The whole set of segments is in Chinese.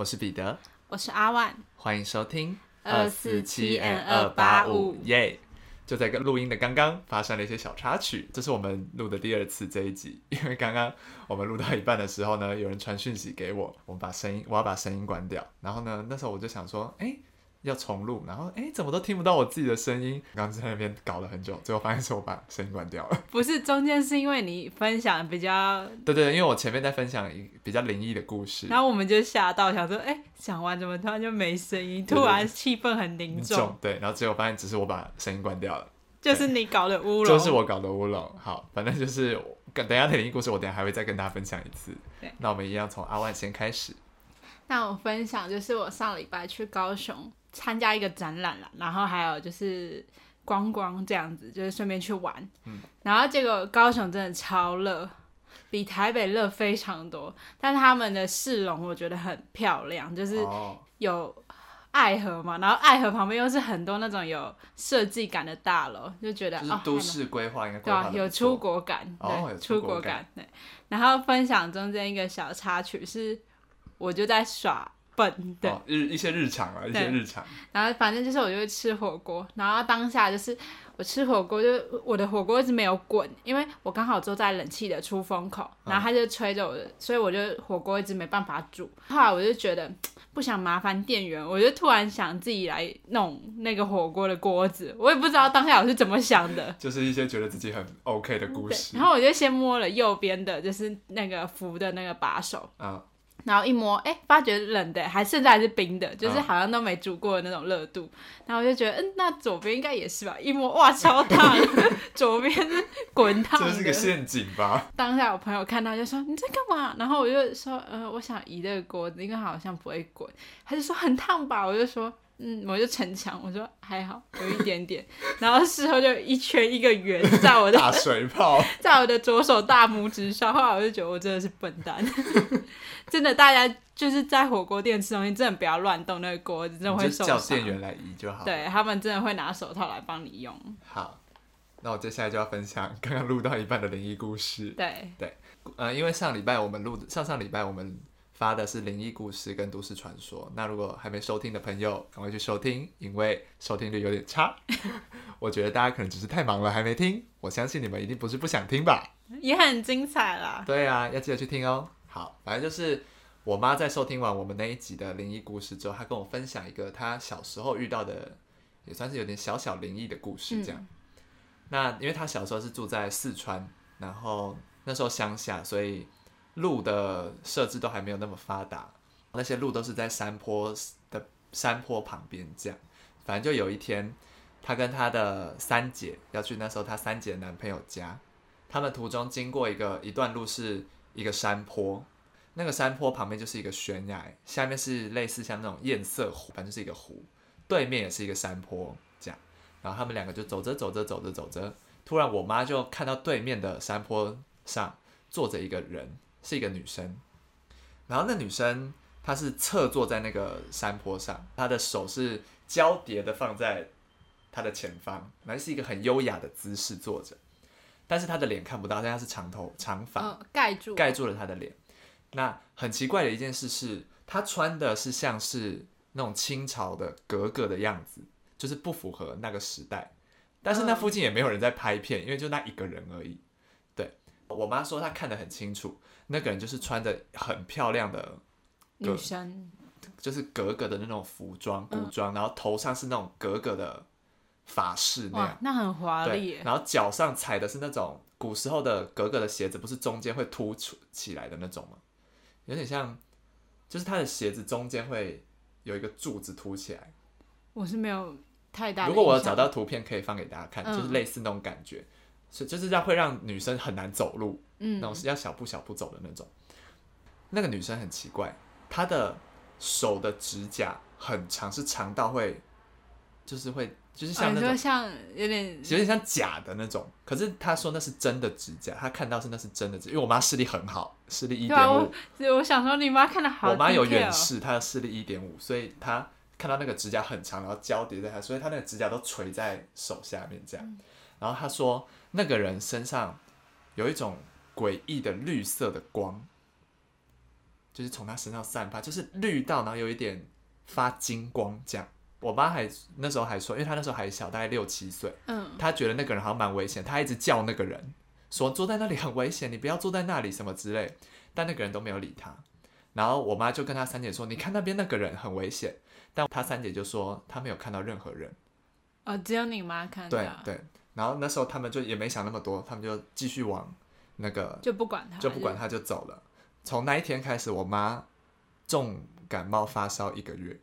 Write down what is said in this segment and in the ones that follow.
我是彼得，我是阿万，欢迎收听二四七 N 二八五耶！就在跟录音的刚刚发生了一些小插曲，这是我们录的第二次这一集，因为刚刚我们录到一半的时候呢，有人传讯息给我，我们把声音，我要把声音关掉，然后呢，那时候我就想说，哎、要重录，然后哎、怎么都听不到我自己的声音？刚刚在那边搞了很久，最后发现是我把声音关掉了。不是中间是因为你分享比较，对对，因为我前面在分享一比较灵异的故事，然后我们就吓到，想说，哎、讲完怎么突然就没声音？突然气氛很凝重对，然后结果发现只是我把声音关掉了。就是你搞的乌 龙，就是我搞的乌龙。好，反正就是我等一下的灵异故事，我等下还会再跟大家分享一次对。那我们一样从阿万先开始。那我分享就是我上礼拜去高雄参加一个展览了，然后还有就是观光这样子，就是顺便去玩。嗯然后结果高雄真的超热，比台北热非常多，但他们的市容我觉得很漂亮，就是哦，有爱河嘛，然后爱河旁边又是很多那种有设计感的大楼，就觉得就是哦，都市规划应该对啊，有出国感，哦对，有出出国感感，对。然后分享中间一个小插曲是，我就在耍笨，对，哦日一些日常啊，一些日常。然后反正就是我就会吃火锅，然后当下就是我吃火锅，就我的火锅一直没有滚，因为我刚好坐在冷气的出风口，然后它就吹着我的，所以我就火锅一直没办法煮。后来我就觉得不想麻烦店员，我就突然想自己来弄那个火锅的锅子，我也不知道当下我是怎么想的。就是一些觉得自己很 OK 的故，事然后我就先摸了右边的，就是那个扶的那个把手，啊，然后一摸，哎、发觉冷的，还甚至还是冰的，就是嗯好像都没煮过的那种热度。然后我就觉得，嗯，那左边应该也是吧？一摸，哇，超烫，左边是滚烫这是个。陷阱吧？当下我朋友看到就说你在干嘛？然后我就说，呃，我想移这个锅子，因为它好像不会滚。他就说很烫吧？我就说。嗯，我就逞强，我说还好，有一点点，然后事后就一圈一个圆 在我的大水泡，在我的左手大拇指上，后来我就觉得我真的是笨蛋，真的，大家就是在火锅店吃东西，真的不要乱动那个锅子，真的你会受伤叫店伤。员来移就好。，对他们真的会拿手套来帮你用。好。那我接下来就要分享刚刚录到一半的灵异故事。对，呃，因为上礼拜我们录上上礼拜我们发的是灵异故事跟都市传说，那如果还没收听的朋友，赶快去收听，因为收听率有点差。我觉得大家可能只是太忙了还没听，我相信你们一定不是不想听吧？也很精彩啦。对啊，要记得去听哦。好，反正就是我妈在收听完我们那一集的灵异故事之后，她跟我分享一个她小时候遇到的，也算是有点小小灵异的故事这样。那因为她小时候是住在四川，然后那时候乡下，所以路的设置都还没有那么发达，那些路都是在山坡的山坡旁边这样。反正就有一天，她跟她的三姐要去那时候她三姐的男朋友家，他们途中经过一个一段路是一个山坡，那个山坡旁边就是一个悬崖，下面是类似像那种堰塞湖，反正就是一个湖，对面也是一个山坡这样。然后他们两个就走着走着走着走着，突然我妈就看到对面的山坡上坐着一个人，是一个女生。然后那女生她是侧坐在那个山坡上，她的手是交叠的放在她的前方，然后是一个很优雅的姿势坐着。但是她的脸看不到，但她是长头长发，嗯，盖住。盖住了她的脸。那很奇怪的一件事是，她穿的是像是那种清朝的格格的样子，就是不符合那个时代。但是那嗯附近也没有人在拍片，因为就那一个人而已。对我妈说，她看得很清楚，那个人就是穿着很漂亮的，女生，就是格格的那种服装古嗯装，然后头上是那种格格的法式那样哇。，那很华丽。然后脚上踩的是那种古时候的格格的鞋子，不是中间会凸出起来的那种吗？有点像，就是他的鞋子中间会有一个柱子凸起来。我是没有太大的。如果我有找，到图片，可以放给大家看，嗯就是类似那种感觉，是就是要会让女生很难走路，嗯。那种是要小步小步走的那种。那个女生很奇怪，她的手的指甲很长，是长到会，就是会，就是像那种说像有点有点像假的那种，可是她说那是真的指甲，她看到是那是真的指，因为我妈视力很好，视力一点五。我，所以我想说你妈看的好、我妈有远视，她的视力一点五，所以她看到那个指甲很长，然后交叠在她，所以她那个指甲都垂在手下面这样。然后她说那个人身上有一种诡异的绿色的光，就是从他身上散发，就是绿到，然后有一点发金光这样。我妈还那时候还说，因为她那时候还小，大概六七岁，嗯，她觉得那个人好像蛮危险，她一直叫那个人说坐在那里很危险，你不要坐在那里什么之类，但那个人都没有理她。然后我妈就跟她三姐说，你看那边那个人很危险，但她三姐就说她没有看到任何人。哦，只有你妈看到，对对，然后那时候他们就也没想那么多，他们就继续往那个就不管他，就不管他就走了。从那一天开始，我妈重感冒发烧一个月，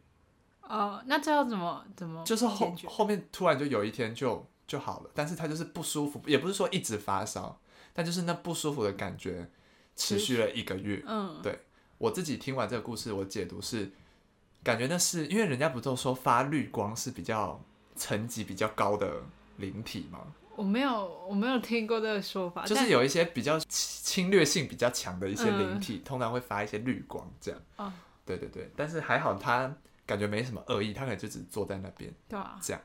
哦，那这要怎么怎么就是后后面突然就有一天就就好了，但是她就是不舒服，也不是说一直发烧，但就是那不舒服的感觉持续了一个月。嗯，对我自己听完这个故事，我解读是感觉那是因为人家不都说发绿光是比较层级比较高的灵体吗？我没有我没有听过这个说法，就是有一些比较侵略性比较强的一些灵嗯体，通常会发一些绿光这样。哦，对对对，但是还好他感觉没什么恶意，他可能就只坐在那边对啊，这样。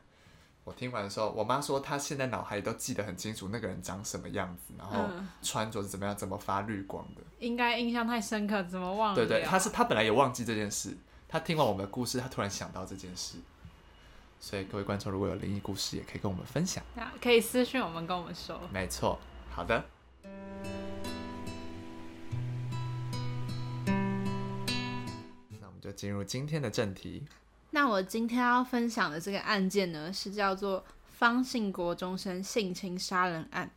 我听完的时候，我妈说她现在脑海里都记得很清楚那个人长什么样子，然后嗯，穿着是怎么样，怎么发绿光的。应该印象太深刻，怎么忘了？对对，她是她本来也忘记这件事，她听完我们的故事，她突然想到这件事。所以各位观众，如果有灵异故事，也可以跟我们分享。啊可以私讯我们跟我们说。没错，好的。那我们就进入今天的正题。那我今天要分享的这个案件呢，是叫做方姓国中生性侵杀人案。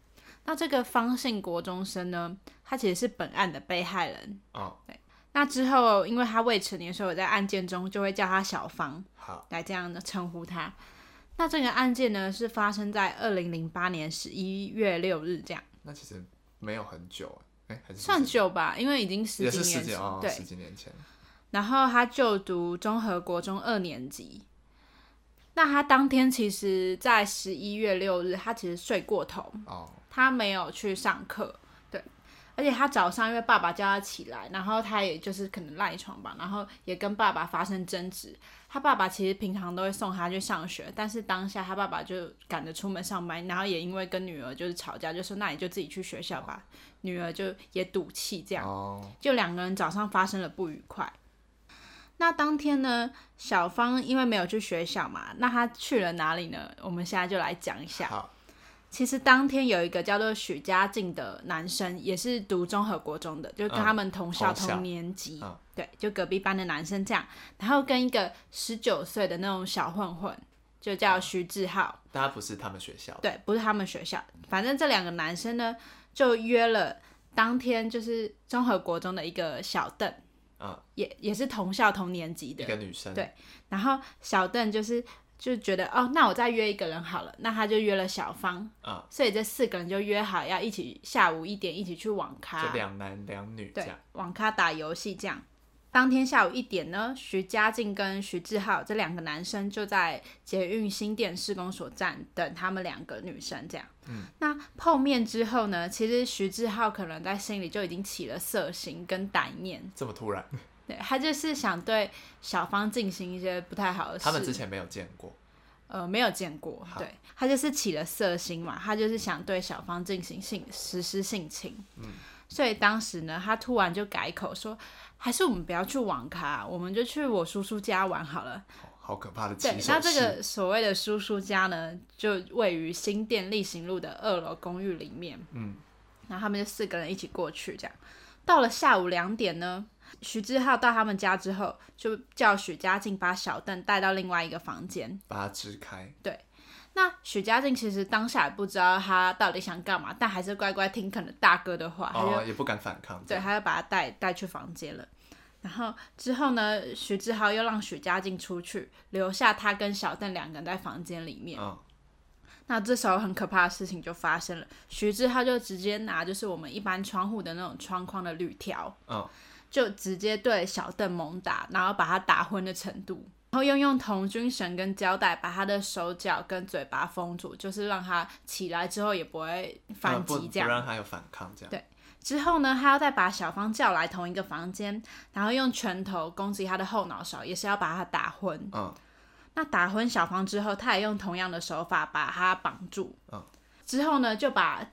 那这个方姓国中生呢，他其实是本案的被害人。哦，那之后，因为他未成年，所以我在案件中就会叫他小芳，好，来这样的称呼他。那这个案件呢，是发生在二零零八年十一月六日，这样那其实没有很久，哎，还是算久吧，因为已经十也几年前，对。十几年前。然后他就读综合国中二年级。那他当天其实，在十一月六日，他其实睡过头，哦，他没有去上课，对，而且他早上因为爸爸叫他起来，然后他也就是可能赖床吧，然后也跟爸爸发生争执。他爸爸其实平常都会送他去上学，但是当下他爸爸就赶着出门上班，然后也因为跟女儿就是吵架，就说那你就自己去学校吧。女儿就也赌气这样，哦，就两个人早上发生了不愉快。那当天呢，小芳因为没有去学校嘛，那她去了哪里呢？我们现在就来讲一下。好，其实当天有一个叫做许家劲的男生，也是读综合国中的，就跟他们同校、同年级，嗯对，就隔壁班的男生这样。然后跟一个十九岁的那种小混混，就叫徐志浩，但他不是他们学校的。对，不是他们学校。反正这两个男生呢，就约了当天就是综合国中的一个小邓，嗯，也也是同校同年级的一的，个女生。对然后小邓就是就觉得哦，那我再约一个人好了，那他就约了小芳，啊，所以这四个人就约好要一起下午一点一起去网咖就，两男两女这对样。，网咖打游戏这样。当天下午一点呢，徐家静跟徐志浩这两个男生就在捷运新店施工所站等他们两个女生这样。嗯，那碰面之后呢，其实徐志浩可能在心里就已经起了色心跟歹念，这么突然，对他就是想对小芳进行一些不太好的事。他们之前没有见过。呃，没有见过，好对他就是起了色心嘛，他就是想对小芳进行性实施性侵，嗯，所以当时呢，他突然就改口说，还是我们不要去网咖，我们就去我叔叔家玩好了。哦好可怕的起对，那这式。个所谓的叔叔家呢，就位于新店例行路的二楼公寓里面，嗯，然后他们就四个人一起过去，这样到了下午两点呢。徐志浩到他们家之后，就叫许家静把小邓带到另外一个房间，把他支开。对那许家静其实当下也不知道他到底想干嘛，但还是乖乖听可能大哥的话，他也不敢反抗。对，他就把他带带去房间了。然后之后呢，徐志浩又让许家静出去，留下他跟小邓两个人在房间里面。嗯，那这时候很可怕的事情就发生了，徐志浩就直接拿就是我们一般窗户的那种窗框的铝条，嗯，就直接对小邓猛打，然后把他打昏的程度。然后又用童军绳跟胶带把他的手脚跟嘴巴封住，就是让他起来之后也不会反击这样。不让他有反抗这样。对之后呢，他要再把小芳叫来同一个房间，然后用拳头攻击他的后脑勺，也是要把他打昏。嗯，那打昏小芳之后，他也用同样的手法把他绑住。嗯，之后呢，就把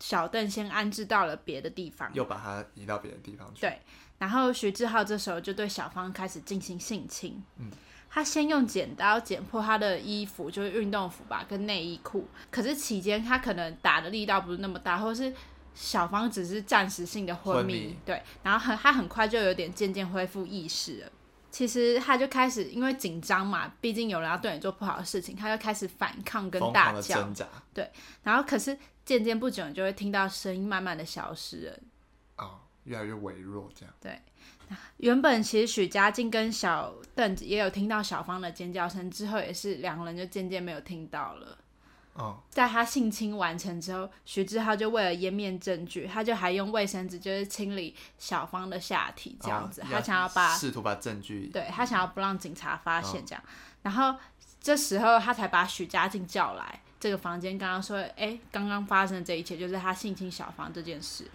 小邓先安置到了别的地方。又把他移到别的地方去。对然后徐志浩这时候就对小芳开始进行性侵。嗯，他先用剪刀剪破她的衣服，就是运动服吧，跟内衣裤。可是期间他可能打的力道不是那么大，或者是小芳只是暂时性的昏迷。昏迷对，然后很他很快就有点渐渐恢复意识了。其实他就开始因为紧张嘛，毕竟有人要对你做不好的事情，他就开始反抗跟大叫。对。然后可是渐渐不久，你就会听到声音慢慢的消失了。哦，越来越微弱，这样。对原本其实许家劲跟小邓也有听到小芳的尖叫声，之后也是两个人就渐渐没有听到了。哦，在他性侵完成之后，徐志浩就为了湮灭证据，他就还用卫生纸就是清理小芳的下体，这样子，哦他想要把试图把证据。对他想要不让警察发现这样，然后这时候他才把许家劲叫来这个房间，刚刚说，哎，刚刚发生的这一切就是他性侵小芳这件事，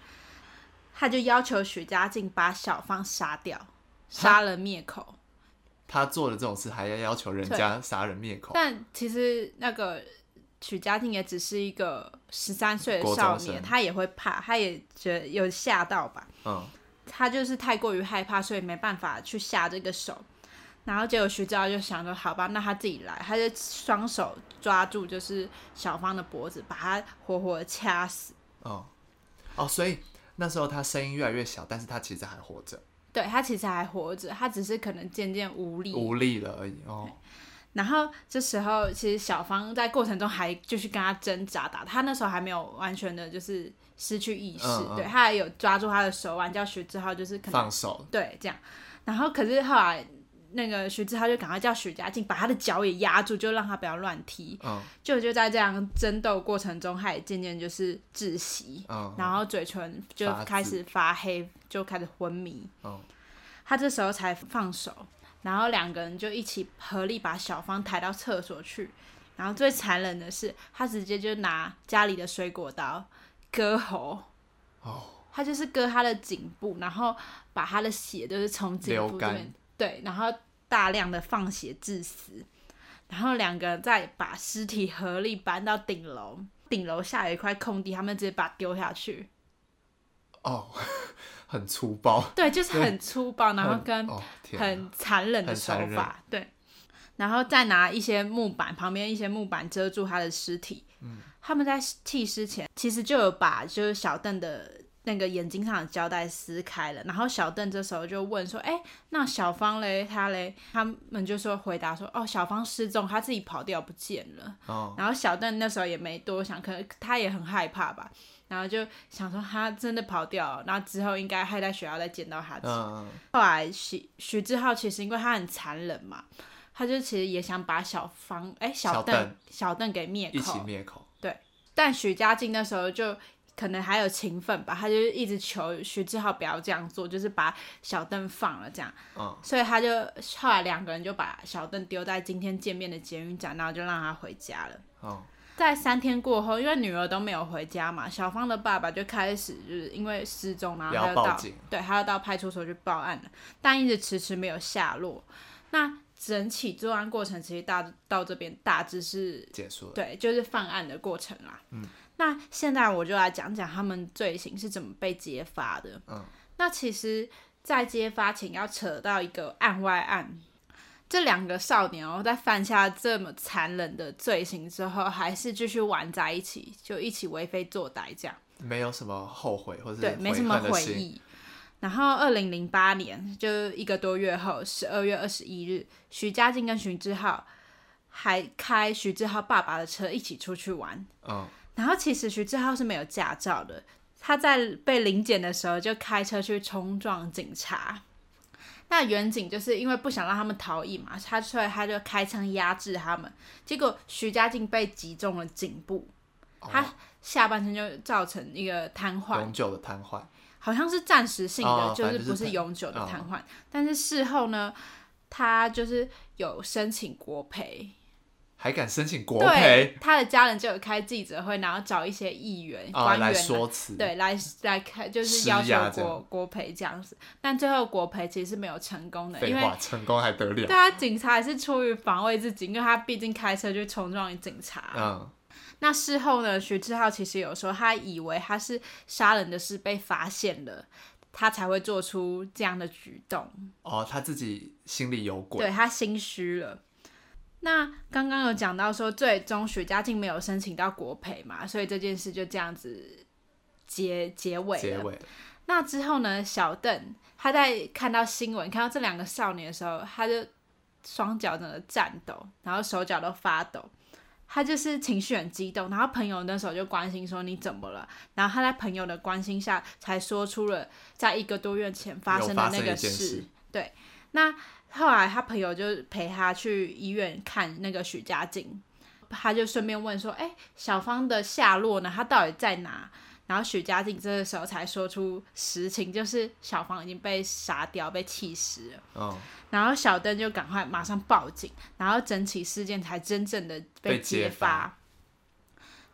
他就要求许家劲把小芳杀掉，杀人灭口。他做了这种事，还要要求人家杀人灭口。但其实那个许家劲也只是一个十三岁的少年，他也会怕，他也觉得有吓到吧。嗯，他就是太过于害怕，所以没办法去下这个手。然后结果徐志浩就想说，好吧，那他自己来，他就双手抓住就是小芳的脖子，把她活活掐死。哦，哦，所以那时候他声音越来越小，但是他其实还活着，对他其实还活着，他只是可能渐渐无力。无力了而已。哦，然后这时候，其实小芳在过程中还就是跟他挣扎打，他那时候还没有完全的就是失去意识，嗯嗯对他还有抓住他的手腕，叫徐志浩就是可能放手。对这样。然后可是后来那个徐志浩就赶快叫许家劲把他的脚也压住，就让他不要乱踢。嗯就就在这样争斗过程中，他也渐渐就是窒息，嗯然后嘴唇就开始发黑，就开始昏迷。嗯他这时候才放手，然后两个人就一起合力把小芳抬到厕所去。然后最残忍的是，他直接就拿家里的水果刀割喉，哦，他就是割他的颈部，然后把他的血就是从颈部这边对，然后大量的放血致死。然后两个人再把尸体合力搬到顶楼，顶楼下有一块空地，他们直接把它丢下去。哦，很粗暴，对，就是很粗暴，然后 跟很残忍的手法，对。然后再拿一些木板，旁边一些木板遮住他的尸体。嗯，他们在弃尸前，其实就有把就是小邓的那个眼睛上的胶带撕开了。然后小邓这时候就问说：“哎，那小芳嘞？他嘞？”他们就说回答说：“哦，小芳失踪，他自己跑掉不见了。”哦，然后小邓那时候也没多想，可能他也很害怕吧，然后就想说他真的跑掉了，然后之后应该还在学校再见到他后来许许志浩其实因为他很残忍嘛，他就其实也想把小芳哎小邓小邓小邓给灭一起口，灭口。但许家劲那时候就可能还有情分吧，他就一直求徐志浩不要这样做，就是把小邓放了这样，嗯所以他就后来两个人就把小邓丢在今天见面的捷运站，然后就让他回家了。哦，在三天过后，因为女儿都没有回家嘛，小芳的爸爸就开始就是因为失踪，然后他就到对，他要到派出所去报案了，但一直迟迟没有下落。那整起作案过程其实大到这边大致是结束了。对，就是犯案的过程啦。嗯，那现在我就来讲讲他们罪行是怎么被揭发的。嗯，那其实，在揭发前要扯到一个案外案。这两个少年哦，在犯下这么残忍的罪行之后，还是继续玩在一起，就一起为非作歹这样。没有什么后悔或者对，没什么恨的心。悔意。然后，二零零八年，就一个多月后，十二月二十一日，徐家劲跟徐志浩还开徐志浩爸爸的车一起出去玩。嗯，然后，其实徐志浩是没有驾照的，他在被临检的时候就开车去冲撞警察。那远警就是因为不想让他们逃逸嘛，他所以他就开枪压制他们。结果徐家靖被击中了颈部，他下半身就造成一个瘫痪。永久的瘫痪。好像是暂时性的，哦就是不是是永久的哦瘫痪。但是事后呢，他就是有申请国赔，还敢申请国对赔，他的家人就有开记者会，然后找一些议员、官员说辞。对，来来开就是要求国国赔这样子，但最后国赔其实是没有成功的，因为成功还得了？对啊，警察也是出于防卫自己，因为他毕竟开车去冲撞警察。嗯，那事后呢，徐志浩其实有说，他以为他是杀人的事被发现了，他才会做出这样的举动。哦，他自己心里有鬼。对他心虚了。那刚刚有讲到说，最终许家劲没有申请到国培嘛，所以这件事就这样子结结尾了。结尾。那之后呢，小邓他在看到新闻，看到这两个少年的时候，他就双脚整个颤抖，然后手脚都发抖，他就是情绪很激动。然后朋友那时候就关心说你怎么了？然后他在朋友的关心下，才说出了在一个多月前发生的那个事。对，那。后来他朋友就陪他去医院看那个许家劲，他就顺便问说：“哎，小芳的下落呢？她到底在哪？”然后许家劲这个时候才说出实情，就是小芳已经被杀掉，被气死了。哦。然后小邓就赶快马上报警，然后整起事件才真正的被揭发。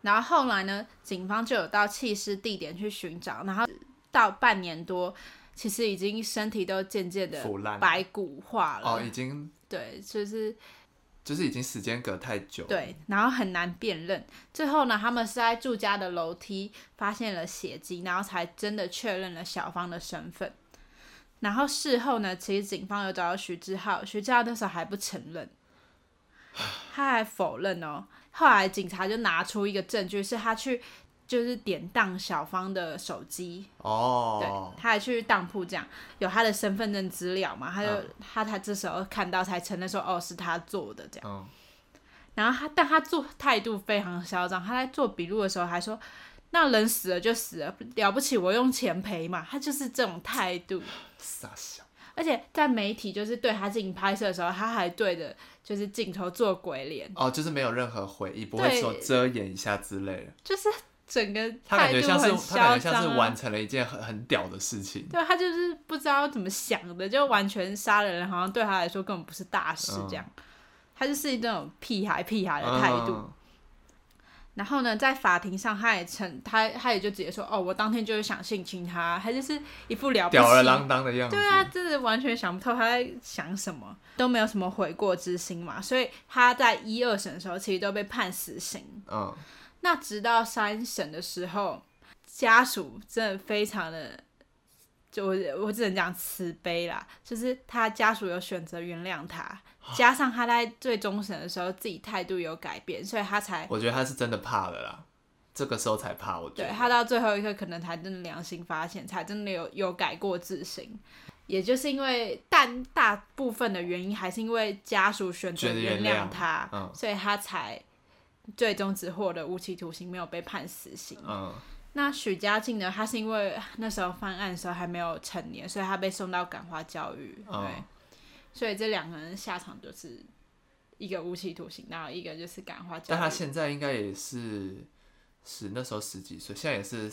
然后后来呢，警方就有到弃尸地点去寻找，然后到半年多。其实已经身体都渐渐的腐烂、白骨化了。哦，已经对，就是就是已经时间隔太久。对，然后很难辨认。最后呢，他们是在住家的楼梯发现了血迹，然后才真的确认了小芳的身份。然后事后呢，其实警方有找到徐志浩，徐志浩那时候还不承认，他还否认哦。后来警察就拿出一个证据，是他去。就是典当小芳的手机。哦，对，他还去当铺这样，有他的身份证资料嘛，他就他才这时候看到才承认说哦是他做的这样，然后他但他做态度非常嚣张，他在做笔录的时候还说那人死了就死了，了不起我用钱赔嘛，他就是这种态度，傻笑，而且在媒体就是对他进行拍摄的时候，他还对着就是镜头做鬼脸，哦，就是没有任何回忆，不会说遮掩一下之类的，就是。整个他感觉像是他感觉像是完成了一件很很屌的事情。对，他就是不知道怎么想的，就完全杀了人，好像对他来说根本不是大事这样。他就是一种屁孩屁孩的态度。然后呢，在法庭上，他也称他他也就直接说：“哦，我当天就是想性侵他。”他就是一副了不起、吊儿郎当的样子。对啊，真的完全想不透他在想什么，都没有什么悔过之心嘛。所以他在一二审的时候，其实都被判死刑。嗯。那直到三审的时候，家属真的非常的，就我我只能讲慈悲啦，就是他家属有选择原谅他，加上他在最终审的时候自己态度有改变，所以他才我觉得他是真的怕了啦，这个时候才怕。我觉得对他到最后一刻可能才真的良心发现，才真的有有改过自新。也就是因为但大部分的原因还是因为家属选择原谅他，所以他才。最终只获得无期徒刑，没有被判死刑。嗯，那许家劲呢？他是因为那时候犯案的时候还没有成年，所以他被送到感化教育。对，所以这两个人下场就是一个无期徒刑，然后一个就是感化教育。但他现在应该也是十那时候十几岁，现在也是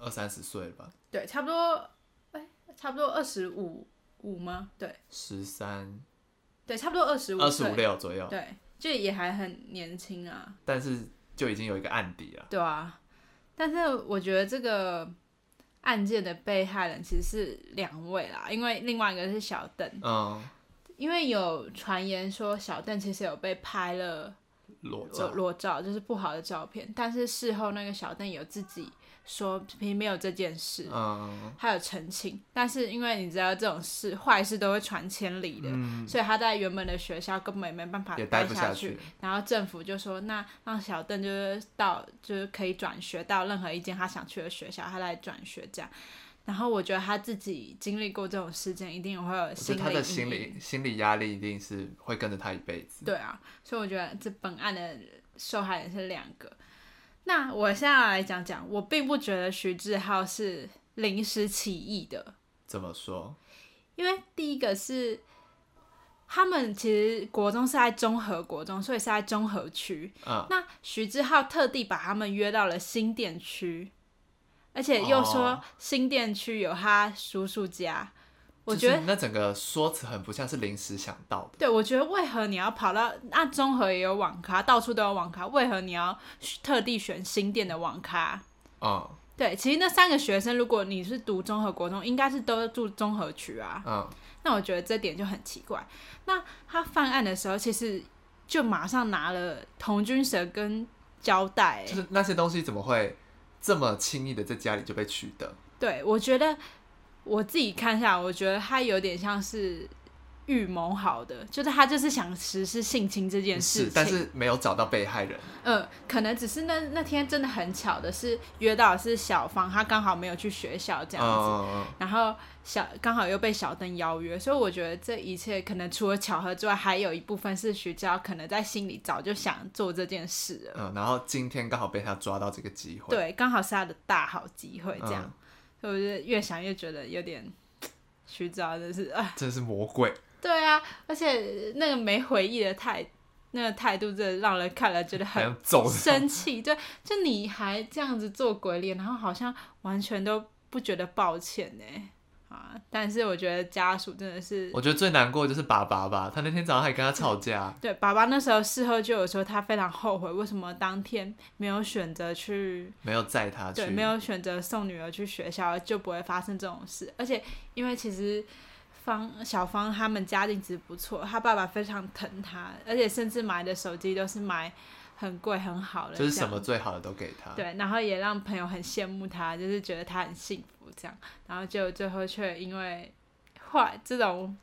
二三十岁吧？对，差不多，哎，差不多二十五五吗？对，十三，对，差不多二十五，二十五六左右。对。就也还很年轻啊，但是就已经有一个案底了。对啊，但是我觉得这个案件的被害人其实是两位啦，因为另外一个是小邓。嗯，因为有传言说小邓其实有被拍了裸照，裸照就是不好的照片，但是事后那个小邓有自己。说并没有这件事，他有澄清，但是因为你知道这种事坏事都会传千里的，所以他在原本的学校根本没办法待下去。然后政府就说，那让小邓就是到就是可以转学到任何一间他想去的学校，他来转学这样。然后我觉得他自己经历过这种事件，一定会有心理他的心理心理压力一定是会跟着他一辈子。对啊，所以我觉得这本案的受害人是两个。那我现在来讲讲，我并不觉得徐志浩是临时起意的。怎么说？因为第一个是他们其实国中是在中和国中，所以是在中和区。嗯。那徐志浩特地把他们约到了新店区，而且又说新店区有他叔叔家。我觉得那整个说辞很不像是临时想到的。对，我觉得为何你要跑到那综合也有网咖，到处都有网咖，为何你要特地选新店的网咖？嗯，对，其实那三个学生，如果你是读综合国中，应该是都住综合区啊。嗯，那我觉得这点就很奇怪。那他犯案的时候，其实就马上拿了童军蛇跟交代、就是那些东西怎么会这么轻易的在家里就被取得？对，我觉得我自己看下来，我觉得他有点像是预谋好的，就是他就是想实施性侵这件事是情，，但是没有找到被害人。嗯，可能只是那那天真的很巧的是约到的是小芳，她刚好没有去学校这样子，然后小刚好又被小邓邀约，所以我觉得这一切可能除了巧合之外，还有一部分是徐娇可能在心里早就想做这件事了。嗯，然后今天刚好被他抓到这个机会。对，刚好是他的大好机会，这样，嗯所以我就越想越觉得有点虚招真是啊，真是魔鬼。对啊，而且那个没回忆的态，那个态度真的让人看了觉得很生气。对，就你还这样子做鬼脸，然后好像完全都不觉得抱歉呢。啊！但是我觉得家属真的是，我觉得最难过的就是爸爸吧，他那天早上还跟他吵架。对爸爸那时候事后就有说他非常后悔，为什么当天没有选择去没有载他去，对，没有选择送女儿去学校，就不会发生这种事。而且，因为其实方小芳他们家境其实不错，他爸爸非常疼他，而且甚至买的手机都是买很贵很好的，就是什么最好的都给他。对，然后也让朋友很羡慕他，就是觉得他很幸福这样，然后就最后却因为坏这种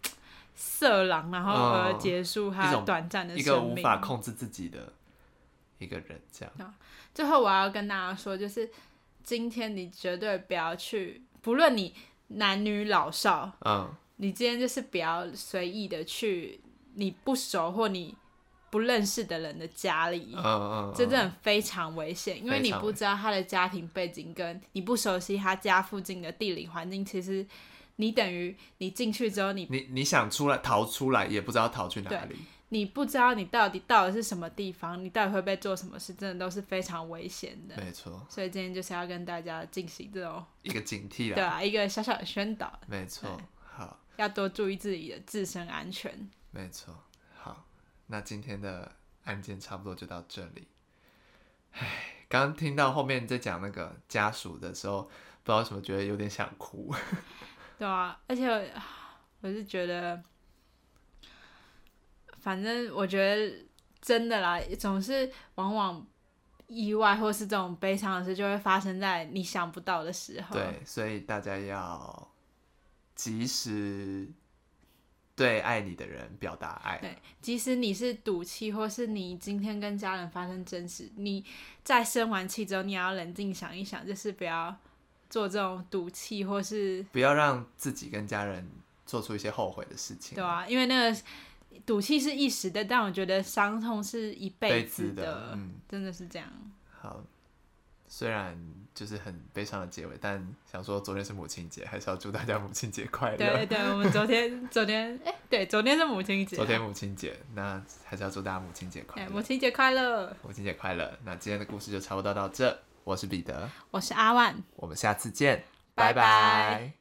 色狼，然后而嗯结束一他短暂的一个无。法控制自己的一个人，这样。最后我要跟大家说，就是今天你绝对不要去，不论你男女老少，嗯，你今天就是不要随意的去你不熟或你不认识的人的家里。嗯嗯，这真的非常危险，因为你不知道他的家庭背景，跟你不熟悉他家附近的地理环境，其实你等于你进去之后，你你你想出来逃出来，也不知道逃去哪里。你不知道你到底到底是什么地方，你到底会被做什么事，真的都是非常危险的。没错，所以今天就是要跟大家进行这种一个警惕啦。对啊，一个小小的宣导，没错，好，要多注意自己的自身安全。没错，好，那今天的案件差不多就到这里。唉，刚刚听到后面在讲那个家属的时候，不知道为什么觉得有点想哭。对啊，而且我是觉得，反正我觉得真的啦，总是往往意外或是这种悲伤的事，就会发生在你想不到的时候。对，所以大家要及时对爱你的人表达爱。对，即使你是赌气，或是你今天跟家人发生争执，你在生完气之后，你也要冷静想一想，就是不要做这种赌气，或是不要让自己跟家人做出一些后悔的事情。对啊，因为那个赌气是一时的，但我觉得伤痛是一辈子的嗯真的是这样。好，虽然就是很悲伤的结尾，但想说昨天是母亲节，还是要祝大家母亲节快乐。对对，我们昨天昨天哎、对，昨天是母亲节啊，昨天母亲节，那还是要祝大家母亲节快哎，乐。母亲节快乐！母亲节快乐！那今天的故事就差不多到这，我是彼得，我是阿万。我们下次见，拜拜拜